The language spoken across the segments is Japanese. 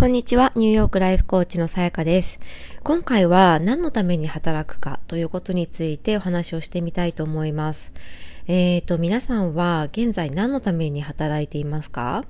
こんにちは、ニューヨークライフコーチのさやかです。今回は何のために働くかということについてお話をしてみたいと思います。えっ、ー、と、皆さんは現在何のために働いていますか？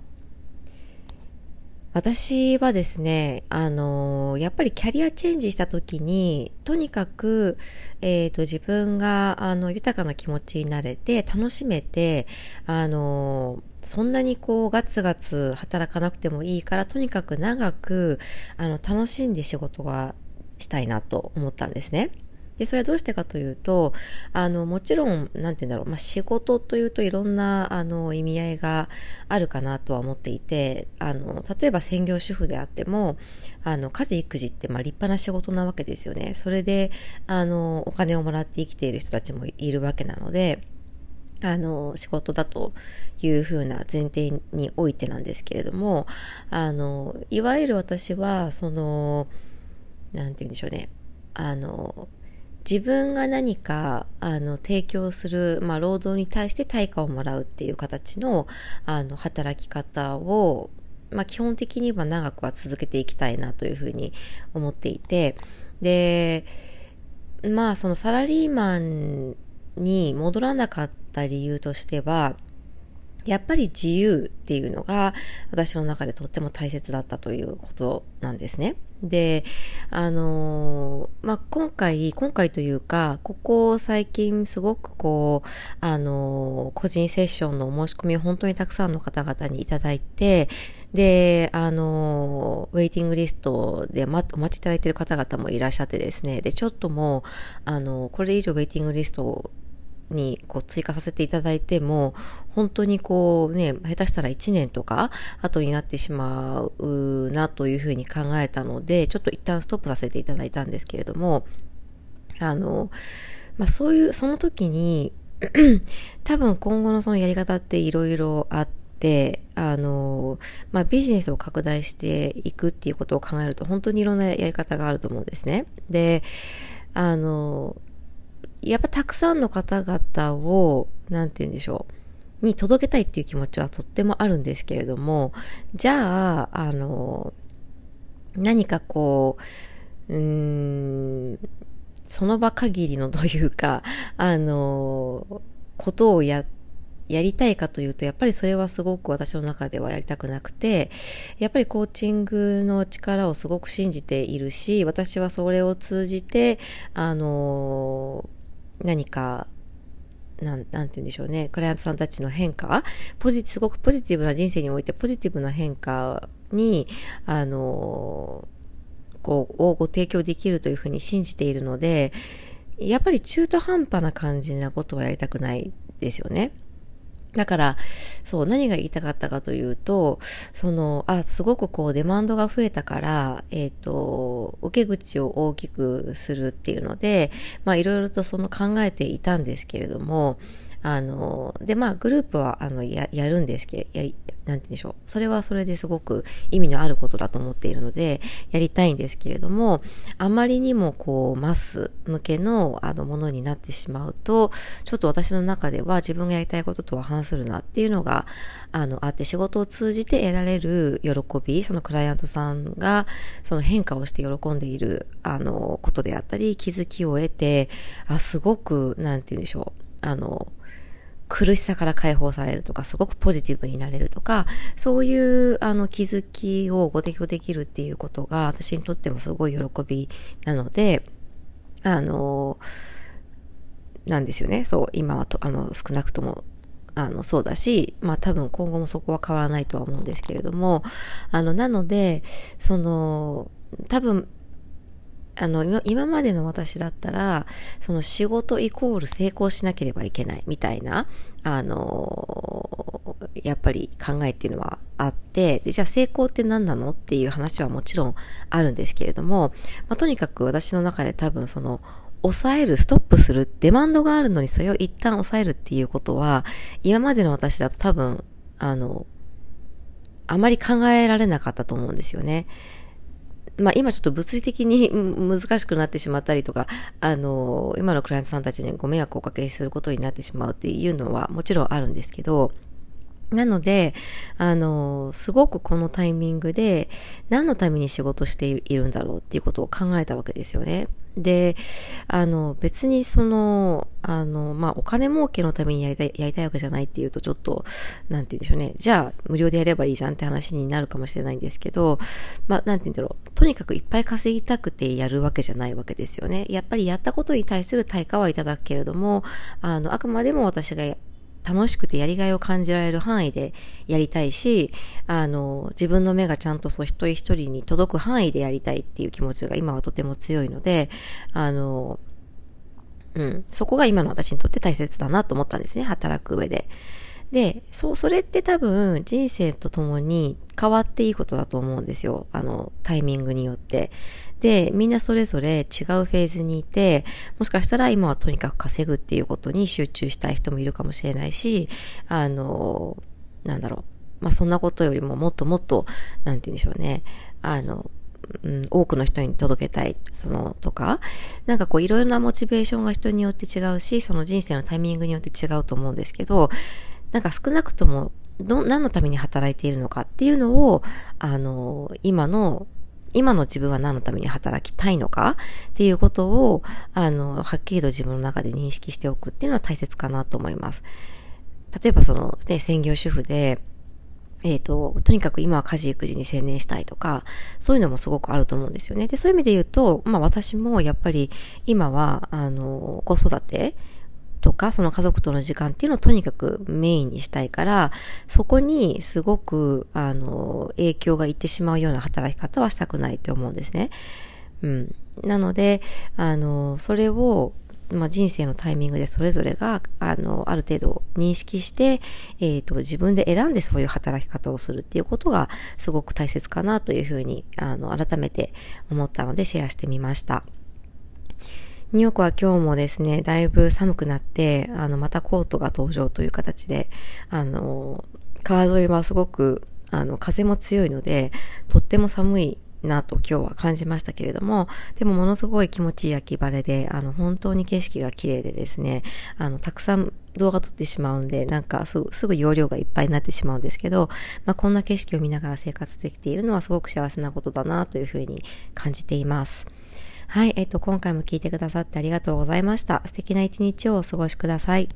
私はですね、あのやっぱりキャリアチェンジした時に、とにかく、えっ、ー、と、自分が、あの、豊かな気持ちになれて、楽しめて、あのそんなにこう、ガツガツ働かなくてもいいから、とにかく長く、あの、楽しんで仕事がしたいなと思ったんですね。で、それはどうしてかというと、あの、もちろん、なんて言うんだろう、まあ、仕事というといろんな、あの、意味合いがあるかなとは思っていて、あの、例えば専業主婦であっても、あの、家事育児って、ま、立派な仕事なわけですよね。それで、あの、お金をもらって生きている人たちもいるわけなので、あの、仕事だというふうな前提においてなんですけれども、あの、いわゆる私は、その、なんて言うんでしょうね、あの、自分が何かあの提供する、まあ、労働に対して対価をもらうっていう形のあの働き方を、まあ、基本的には長くは続けていきたいなというふうに思っていてでまあそのサラリーマンに戻らなかった理由としてはやっぱり自由っていうのが私の中でとっても大切だったということなんですね。で、あのー、まあ、今回、今回というか、ここ最近すごくこう、あのー、個人セッションのお申し込みを本当にたくさんの方々にいただいて、で、あのー、ウェイティングリストで、ま、お待ちいただいている方々もいらっしゃってですね、で、ちょっともう、あの、これ以上ウェイティングリストをにこう追加させていただいても、本当にこうね、下手したら1年とか後になってしまうなというふうに考えたので、ちょっと一旦ストップさせていただいたんですけれども、あの、まあそういう、その時に 多分今後のそのやり方っていろいろあって、あの、まあ、ビジネスを拡大していくっていうことを考えると、本当にいろんなやり方があると思うんですね。で、あの、やっぱたくさんの方々を、なんて言うんでしょう、に届けたいっていう気持ちはとってもあるんですけれども、じゃあ、あの、何かこう、うーん、その場限りのというか、あの、ことをややりたいかというと、やっぱりそれはすごく私の中ではやりたくなくて、やっぱりコーチングの力をすごく信じているし、私はそれを通じて、あの、何かなん、なんて言うんでしょうね、クライアントさんたちの変化、ポジすごくポジティブな人生においてポジティブな変化に、あの、こう、をご提供できるというふうに信じているので、やっぱり中途半端な感じなことはやりたくないですよね。だから、そう、何が言いたかったかというと、その、あ、すごくこう、デマンドが増えたから、えっ、ー、と、受け口を大きくするっていうので、まあ、いろいろとその考えていたんですけれども、あの、で、まあ、グループは、あの、や、やるんですけど、や、なんて言うんでしょう。それはそれですごく意味のあることだと思っているので、やりたいんですけれども、あまりにもこう、マス向けの、あの、ものになってしまうと、ちょっと私の中では自分がやりたいこととは反するなっていうのが、あの、あって仕事を通じて得られる喜び、そのクライアントさんが、その変化をして喜んでいる、あの、ことであったり、気づきを得て、あ、すごく、なんて言うんでしょう。あの、苦しさから解放されるとか、すごくポジティブになれるとか、そういうあの気づきをご提供できるっていうことが私にとってもすごい喜びなので、あの、なんですよね。そう、今はと、あの、少なくともあの、そうだし、まあ多分今後もそこは変わらないとは思うんですけれども、あの、なので、その、多分あの、今までの私だったら、その仕事イコール成功しなければいけないみたいな、あの、やっぱり考えっていうのはあって、でじゃあ成功って何なのっていう話はもちろんあるんですけれども、まあ、とにかく私の中で多分その、抑える、ストップする、デマンドがあるのにそれを一旦抑えるっていうことは、今までの私だと多分、あの、あまり考えられなかったと思うんですよね。まあ今ちょっと物理的に難しくなってしまったりとか、あの、今のクライアントさんたちにご迷惑をおかけすることになってしまうっていうのはもちろんあるんですけど、なので、あの、すごくこのタイミングで何のために仕事しているんだろうっていうことを考えたわけですよね。で、あの、別にその、あの、まあ、お金儲けのためにやりたい、やりたいわけじゃないっていうとちょっと、なんて言うんでしょうね。じゃあ、無料でやればいいじゃんって話になるかもしれないんですけど、まあ、なんて言うんだろう。とにかくいっぱい稼ぎたくてやるわけじゃないわけですよね。やっぱりやったことに対する対価はいただくけれども、あの、あくまでも私が楽しくてやりがいを感じられる範囲でやりたいし、あの、自分の目がちゃんとそう一人一人に届く範囲でやりたいっていう気持ちが今はとても強いので、あの、うん、そこが今の私にとって大切だなと思ったんですね、働く上で。で、そう、それって多分人生とともに変わっていいことだと思うんですよ。あの、タイミングによって。で、みんなそれぞれ違うフェーズにいて、もしかしたら今はとにかく稼ぐっていうことに集中したい人もいるかもしれないし、あの、なんだろう。まあ、そんなことよりももっともっと、なんて言うんでしょうね。あの、うん、多くの人に届けたい、その、とか、なんかこういろいろなモチベーションが人によって違うし、その人生のタイミングによって違うと思うんですけど、なんか少なくとも、ど、何のために働いているのかっていうのを、あの、今の今の自分は何のために働きたいのかっていうことを、あの、はっきりと自分の中で認識しておくっていうのは大切かなと思います。例えばその、ね、専業主婦で、えっ、ー、と、とにかく今は家事育児に専念したいとか、そういうのもすごくあると思うんですよね。で、そういう意味で言うと、まあ私もやっぱり今は、あの、子育てとか、その家族との時間っていうのをとにかくメインにしたいから、そこにすごく、あの、影響がいってしまうような働き方はしたくないと思うんですね。うん。なので、あの、それを、まあ、人生のタイミングでそれぞれが、あの、ある程度認識して、えっ、ー、と、自分で選んでそういう働き方をするっていうことがすごく大切かなというふうに、あの、改めて思ったのでシェアしてみました。ニューヨークは今日もですね、だいぶ寒くなって、あの、またコートが登場という形で、あの、川沿いはすごく、あの、風も強いので、とっても寒いなと今日は感じましたけれども、でもものすごい気持ちいい秋晴れで、あの、本当に景色が綺麗でですね、あの、たくさん動画撮ってしまうんで、なんかすぐ、すぐ容量がいっぱいになってしまうんですけど、まあ、こんな景色を見ながら生活できているのはすごく幸せなことだなというふうに感じています。はい、えっ、と、今回も聞いてくださってありがとうございました。素敵な一日をお過ごしください。